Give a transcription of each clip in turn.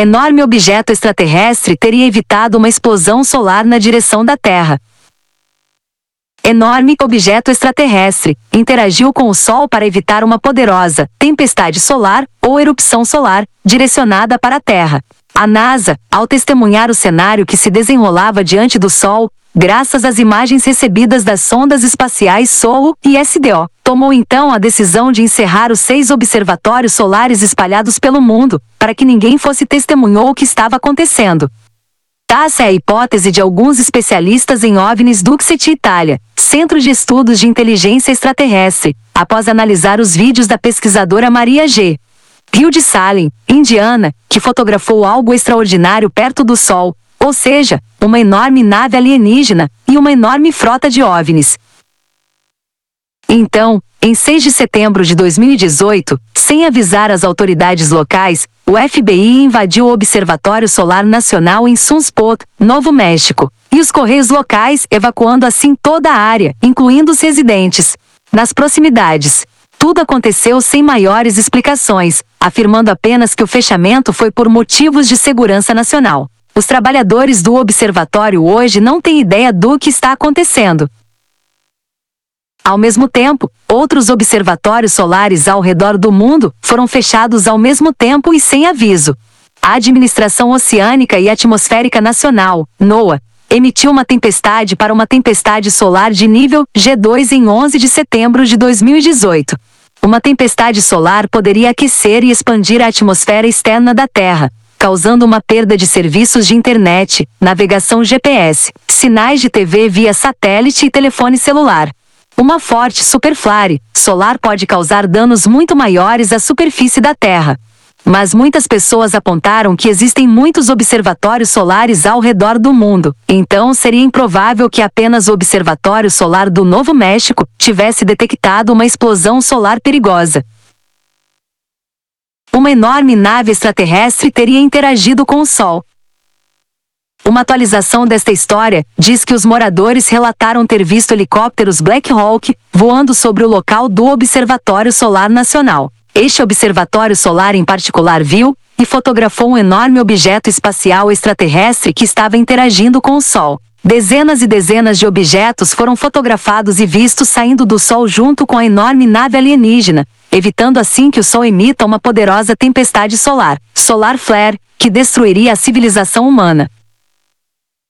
enorme objeto extraterrestre teria evitado uma explosão solar na direção da Terra. Enorme objeto extraterrestre interagiu com o Sol para evitar uma poderosa tempestade solar ou erupção solar direcionada para a Terra. A NASA, ao testemunhar o cenário que se desenrolava diante do Sol, graças às imagens recebidas das sondas espaciais SOHO e SDO, tomou então a decisão de encerrar os seis observatórios solares espalhados pelo mundo, para que ninguém fosse testemunhou o que estava acontecendo. Taça é a hipótese de alguns especialistas em OVNIs Duxet Itália, Centro de Estudos de Inteligência Extraterrestre, após analisar os vídeos da pesquisadora Maria G. Rio de Salem, Indiana, que fotografou algo extraordinário perto do Sol, ou seja, uma enorme nave alienígena e uma enorme frota de OVNIs. Então, em 6 de setembro de 2018, sem avisar as autoridades locais, o FBI invadiu o Observatório Solar Nacional em Sunspot, Novo México, e os correios locais evacuando assim toda a área, incluindo os residentes. Nas proximidades, tudo aconteceu sem maiores explicações, afirmando apenas que o fechamento foi por motivos de segurança nacional. Os trabalhadores do observatório hoje não têm ideia do que está acontecendo, ao mesmo tempo, outros observatórios solares ao redor do mundo foram fechados ao mesmo tempo e sem aviso. A Administração Oceânica e Atmosférica Nacional, NOAA, emitiu uma tempestade para uma tempestade solar de nível G2 em 11 de setembro de 2018. Uma tempestade solar poderia aquecer e expandir a atmosfera externa da Terra, causando uma perda de serviços de internet, navegação GPS, sinais de TV via satélite e telefone celular. Uma forte superflare solar pode causar danos muito maiores à superfície da Terra. Mas muitas pessoas apontaram que existem muitos observatórios solares ao redor do mundo, então seria improvável que apenas o Observatório Solar do Novo México tivesse detectado uma explosão solar perigosa. Uma enorme nave extraterrestre teria interagido com o Sol, uma atualização desta história diz que os moradores relataram ter visto helicópteros Black Hawk voando sobre o local do Observatório Solar Nacional. Este observatório solar em particular viu e fotografou um enorme objeto espacial extraterrestre que estava interagindo com o Sol. Dezenas e dezenas de objetos foram fotografados e vistos saindo do Sol junto com a enorme nave alienígena, evitando assim que o Sol emita uma poderosa tempestade solar, solar flare, que destruiria a civilização humana.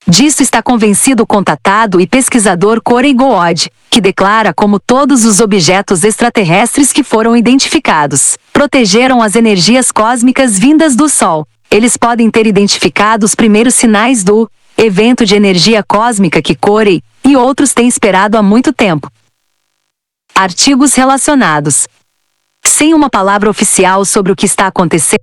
Disso está convencido o contatado e pesquisador Corey Good, que declara como todos os objetos extraterrestres que foram identificados protegeram as energias cósmicas vindas do Sol. Eles podem ter identificado os primeiros sinais do evento de energia cósmica que Corey e outros têm esperado há muito tempo. Artigos relacionados. Sem uma palavra oficial sobre o que está acontecendo,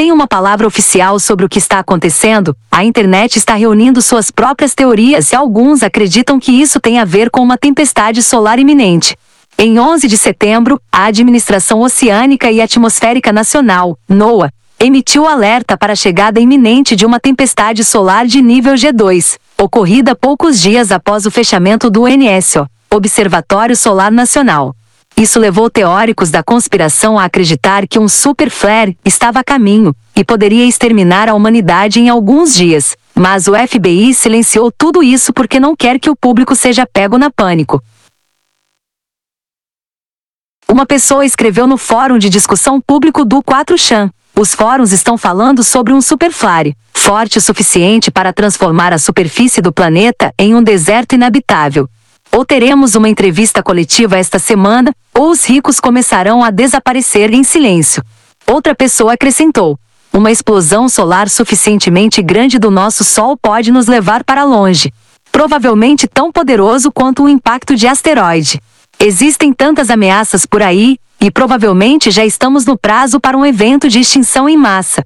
Sem uma palavra oficial sobre o que está acontecendo, a internet está reunindo suas próprias teorias e alguns acreditam que isso tem a ver com uma tempestade solar iminente. Em 11 de setembro, a Administração Oceânica e Atmosférica Nacional, NOAA, emitiu alerta para a chegada iminente de uma tempestade solar de nível G2, ocorrida poucos dias após o fechamento do NSO, Observatório Solar Nacional. Isso levou teóricos da conspiração a acreditar que um super flare estava a caminho e poderia exterminar a humanidade em alguns dias. Mas o FBI silenciou tudo isso porque não quer que o público seja pego na pânico. Uma pessoa escreveu no fórum de discussão público do 4chan. Os fóruns estão falando sobre um superflare, forte o suficiente para transformar a superfície do planeta em um deserto inabitável, ou teremos uma entrevista coletiva esta semana, ou os ricos começarão a desaparecer em silêncio. Outra pessoa acrescentou: Uma explosão solar suficientemente grande do nosso Sol pode nos levar para longe. Provavelmente tão poderoso quanto um impacto de asteroide. Existem tantas ameaças por aí, e provavelmente já estamos no prazo para um evento de extinção em massa.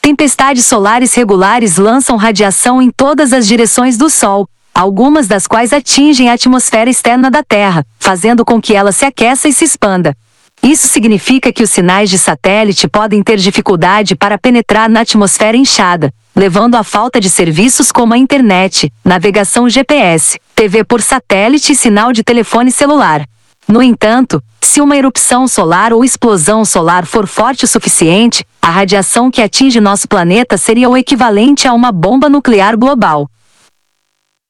Tempestades solares regulares lançam radiação em todas as direções do Sol, algumas das quais atingem a atmosfera externa da Terra, fazendo com que ela se aqueça e se expanda. Isso significa que os sinais de satélite podem ter dificuldade para penetrar na atmosfera inchada, levando à falta de serviços como a internet, navegação GPS, TV por satélite e sinal de telefone celular. No entanto, se uma erupção solar ou explosão solar for forte o suficiente, a radiação que atinge nosso planeta seria o equivalente a uma bomba nuclear global.